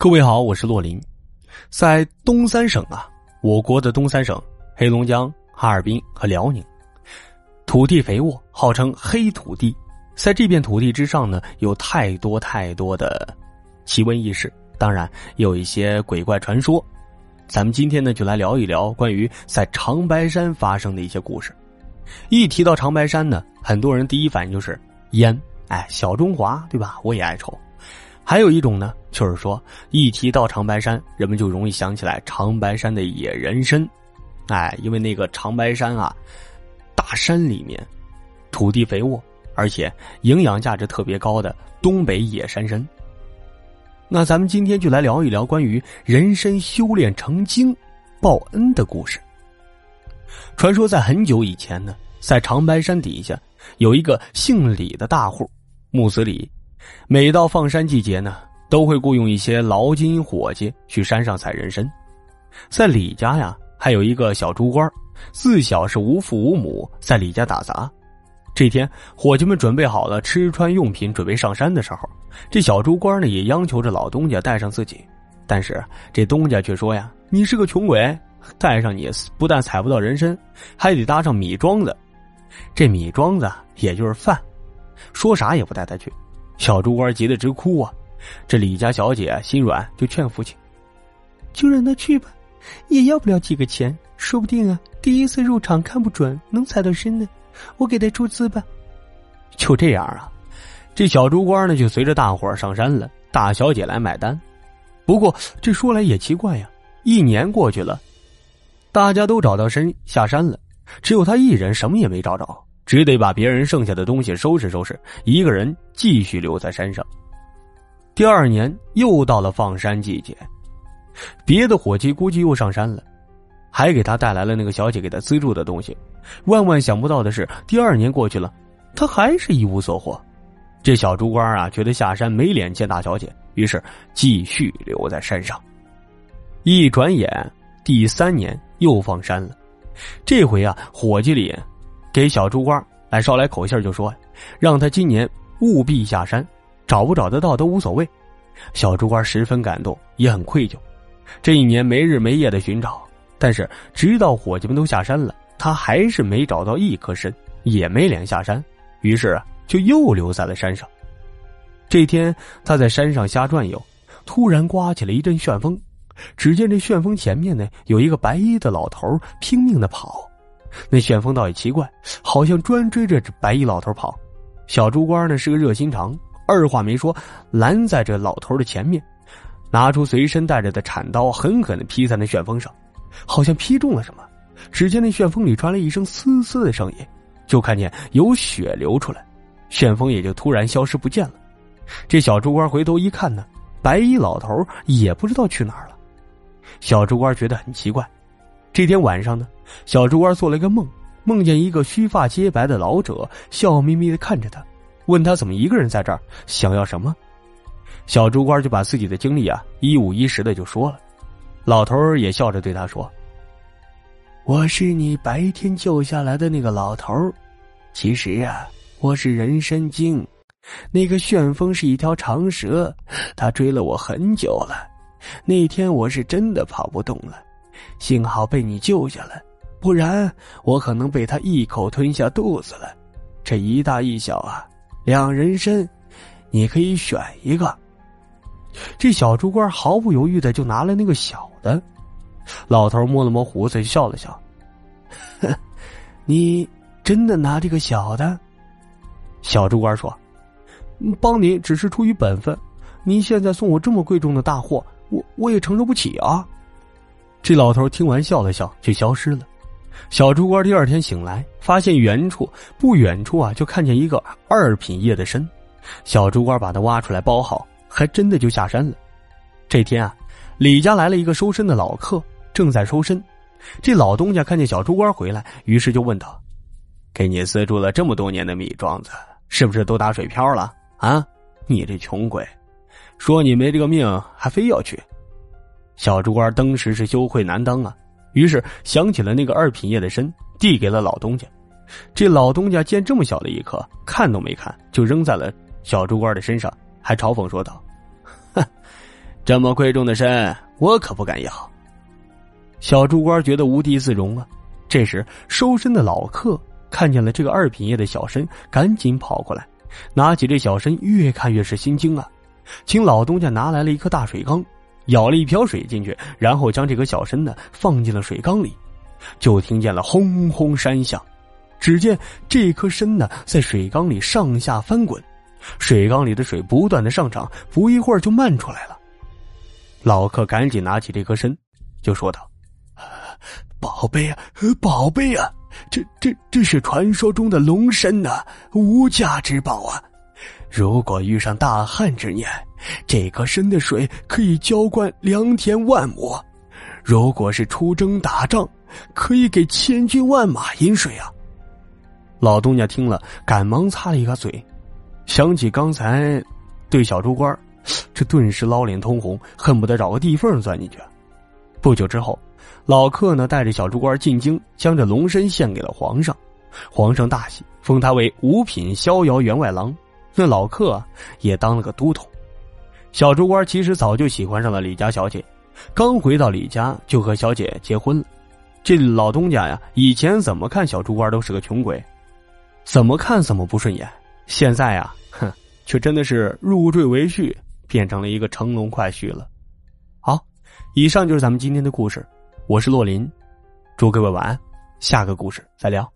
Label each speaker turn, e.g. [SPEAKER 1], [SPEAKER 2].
[SPEAKER 1] 各位好，我是洛林。在东三省啊，我国的东三省——黑龙江、哈尔滨和辽宁，土地肥沃，号称“黑土地”。在这片土地之上呢，有太多太多的奇闻异事，当然有一些鬼怪传说。咱们今天呢，就来聊一聊关于在长白山发生的一些故事。一提到长白山呢，很多人第一反应就是烟，哎，小中华，对吧？我也爱抽。还有一种呢，就是说一提到长白山，人们就容易想起来长白山的野人参，哎，因为那个长白山啊，大山里面土地肥沃，而且营养价值特别高的东北野山参。那咱们今天就来聊一聊关于人参修炼成精报恩的故事。传说在很久以前呢，在长白山底下有一个姓李的大户，木子李。每到放山季节呢，都会雇佣一些劳金伙计去山上采人参。在李家呀，还有一个小猪官，自小是无父无母，在李家打杂。这天，伙计们准备好了吃穿用品，准备上山的时候，这小猪官呢也央求着老东家带上自己。但是这东家却说呀：“你是个穷鬼，带上你不但采不到人参，还得搭上米庄子。这米庄子也就是饭，说啥也不带他去。”小猪官急得直哭啊！这李家小姐心软，就劝父亲：“
[SPEAKER 2] 就让他去吧，也要不了几个钱，说不定啊，第一次入场看不准，能踩到身呢。我给他出资吧。”
[SPEAKER 1] 就这样啊，这小猪官呢就随着大伙上山了，大小姐来买单。不过这说来也奇怪呀，一年过去了，大家都找到身下山了，只有他一人什么也没找着。只得把别人剩下的东西收拾收拾，一个人继续留在山上。第二年又到了放山季节，别的伙计估计又上山了，还给他带来了那个小姐给他资助的东西。万万想不到的是，第二年过去了，他还是一无所获。这小猪官啊，觉得下山没脸见大小姐，于是继续留在山上。一转眼，第三年又放山了，这回啊，伙计里。给小猪官来捎来口信就说让他今年务必下山，找不找得到都无所谓。小猪官十分感动，也很愧疚。这一年没日没夜的寻找，但是直到伙计们都下山了，他还是没找到一颗参，也没脸下山。于是啊，就又留在了山上。这天，他在山上瞎转悠，突然刮起了一阵旋风。只见这旋风前面呢，有一个白衣的老头拼命的跑。那旋风倒也奇怪，好像专追着这白衣老头跑。小猪官呢是个热心肠，二话没说，拦在这老头的前面，拿出随身带着的铲刀，狠狠的劈在那旋风上，好像劈中了什么。只见那旋风里传来一声嘶嘶的声音，就看见有血流出来，旋风也就突然消失不见了。这小猪官回头一看呢，白衣老头也不知道去哪儿了。小猪官觉得很奇怪。这天晚上呢，小猪官做了一个梦，梦见一个须发皆白的老者笑眯眯的看着他，问他怎么一个人在这儿，想要什么。小猪官就把自己的经历啊一五一十的就说了。老头儿也笑着对他说：“我是你白天救下来的那个老头其实啊，我是人参精，那个旋风是一条长蛇，它追了我很久了。那天我是真的跑不动了。”幸好被你救下来，不然我可能被他一口吞下肚子了。这一大一小啊，两人参，你可以选一个。这小猪官毫不犹豫的就拿了那个小的。老头摸了摸胡子，笑了笑：“你真的拿这个小的？”小猪官说：“帮你只是出于本分。您现在送我这么贵重的大货，我我也承受不起啊。”这老头听完笑了笑，就消失了。小猪官第二天醒来，发现远处不远处啊，就看见一个二品叶的身。小猪官把它挖出来包好，还真的就下山了。这天啊，李家来了一个收参的老客，正在收参。这老东家看见小猪官回来，于是就问道：“给你资助了这么多年的米庄子，是不是都打水漂了啊？你这穷鬼，说你没这个命，还非要去。”小猪官当时是羞愧难当啊，于是想起了那个二品叶的参，递给了老东家。这老东家见这么小的一颗，看都没看就扔在了小猪官的身上，还嘲讽说道：“哼，这么贵重的参，我可不敢要。小猪官觉得无地自容啊。这时，收身的老客看见了这个二品叶的小参，赶紧跑过来，拿起这小参，越看越是心惊啊！请老东家拿来了一颗大水缸，舀了一瓢水进去，然后将这个小参呢放进了水缸里，就听见了轰轰山响。只见这颗参呢在水缸里上下翻滚，水缸里的水不断的上涨，不一会儿就漫出来了。老客赶紧拿起这颗参，就说道。宝贝啊，宝贝啊，这这这是传说中的龙参呐，无价之宝啊！如果遇上大旱之年，这颗深的水可以浇灌良田万亩；如果是出征打仗，可以给千军万马饮水啊！老东家听了，赶忙擦了一个嘴，想起刚才对小猪官，这顿时老脸通红，恨不得找个地缝钻进去。不久之后。老客呢，带着小猪官进京，将这龙身献给了皇上。皇上大喜，封他为五品逍遥员外郎。那老客也当了个都统。小猪官其实早就喜欢上了李家小姐，刚回到李家就和小姐结婚了。这老东家呀，以前怎么看小猪官都是个穷鬼，怎么看怎么不顺眼。现在呀，哼，却真的是入赘为婿，变成了一个乘龙快婿了。好，以上就是咱们今天的故事。我是洛林，祝各位晚安，下个故事再聊。